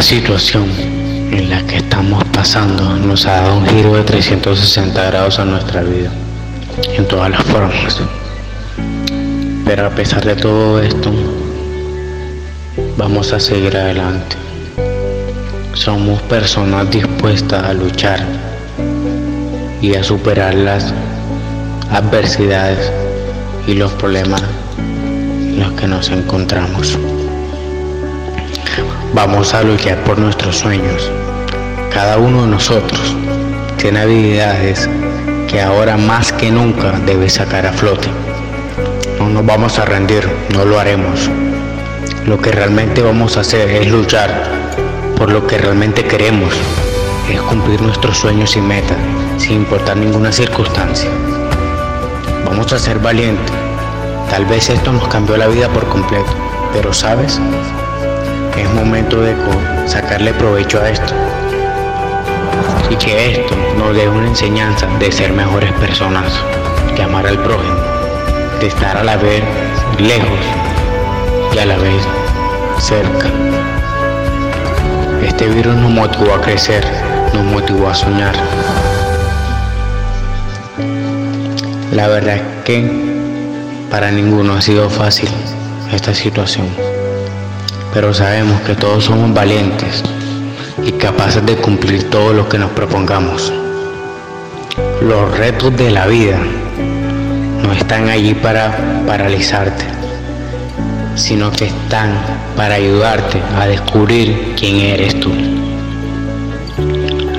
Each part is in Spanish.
Esta situación en la que estamos pasando nos ha dado un giro de 360 grados a nuestra vida, en todas las formas. Pero a pesar de todo esto, vamos a seguir adelante. Somos personas dispuestas a luchar y a superar las adversidades y los problemas en los que nos encontramos. Vamos a luchar por nuestros sueños. Cada uno de nosotros tiene habilidades que ahora más que nunca debe sacar a flote. No nos vamos a rendir, no lo haremos. Lo que realmente vamos a hacer es luchar por lo que realmente queremos, es cumplir nuestros sueños y metas, sin importar ninguna circunstancia. Vamos a ser valientes. Tal vez esto nos cambió la vida por completo, pero sabes, es momento de sacarle provecho a esto. Y que esto nos dé una enseñanza de ser mejores personas, que amar al prójimo, de estar a la vez lejos y a la vez cerca. Este virus nos motivó a crecer, nos motivó a soñar. La verdad es que para ninguno ha sido fácil esta situación pero sabemos que todos somos valientes y capaces de cumplir todo lo que nos propongamos. Los retos de la vida no están allí para paralizarte, sino que están para ayudarte a descubrir quién eres tú.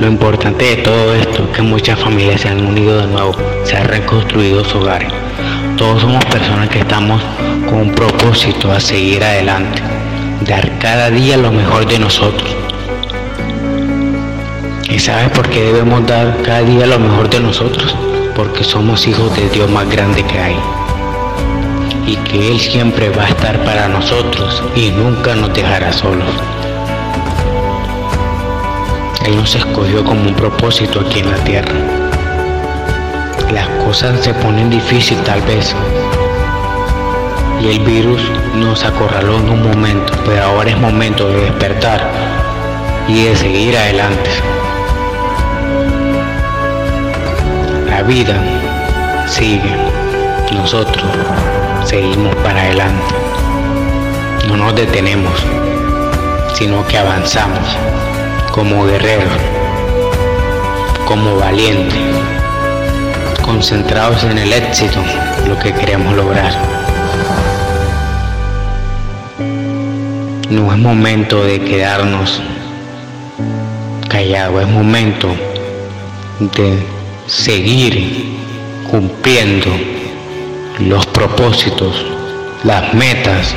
Lo importante de todo esto es que muchas familias se han unido de nuevo, se han reconstruido su hogar. Todos somos personas que estamos con un propósito a seguir adelante dar cada día lo mejor de nosotros. ¿Y sabes por qué debemos dar cada día lo mejor de nosotros? Porque somos hijos de Dios más grande que hay. Y que Él siempre va a estar para nosotros y nunca nos dejará solos. Él nos escogió como un propósito aquí en la tierra. Las cosas se ponen difíciles tal vez, y el virus nos acorraló en un momento, pero ahora es momento de despertar y de seguir adelante. La vida sigue, nosotros seguimos para adelante. No nos detenemos, sino que avanzamos como guerreros, como valientes, concentrados en el éxito, lo que queremos lograr. No es momento de quedarnos callados, es momento de seguir cumpliendo los propósitos, las metas,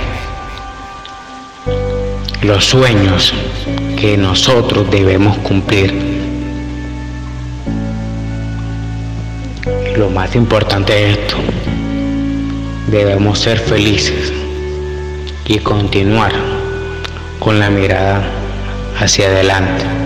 los sueños que nosotros debemos cumplir. Lo más importante es esto, debemos ser felices y continuar con la mirada hacia adelante.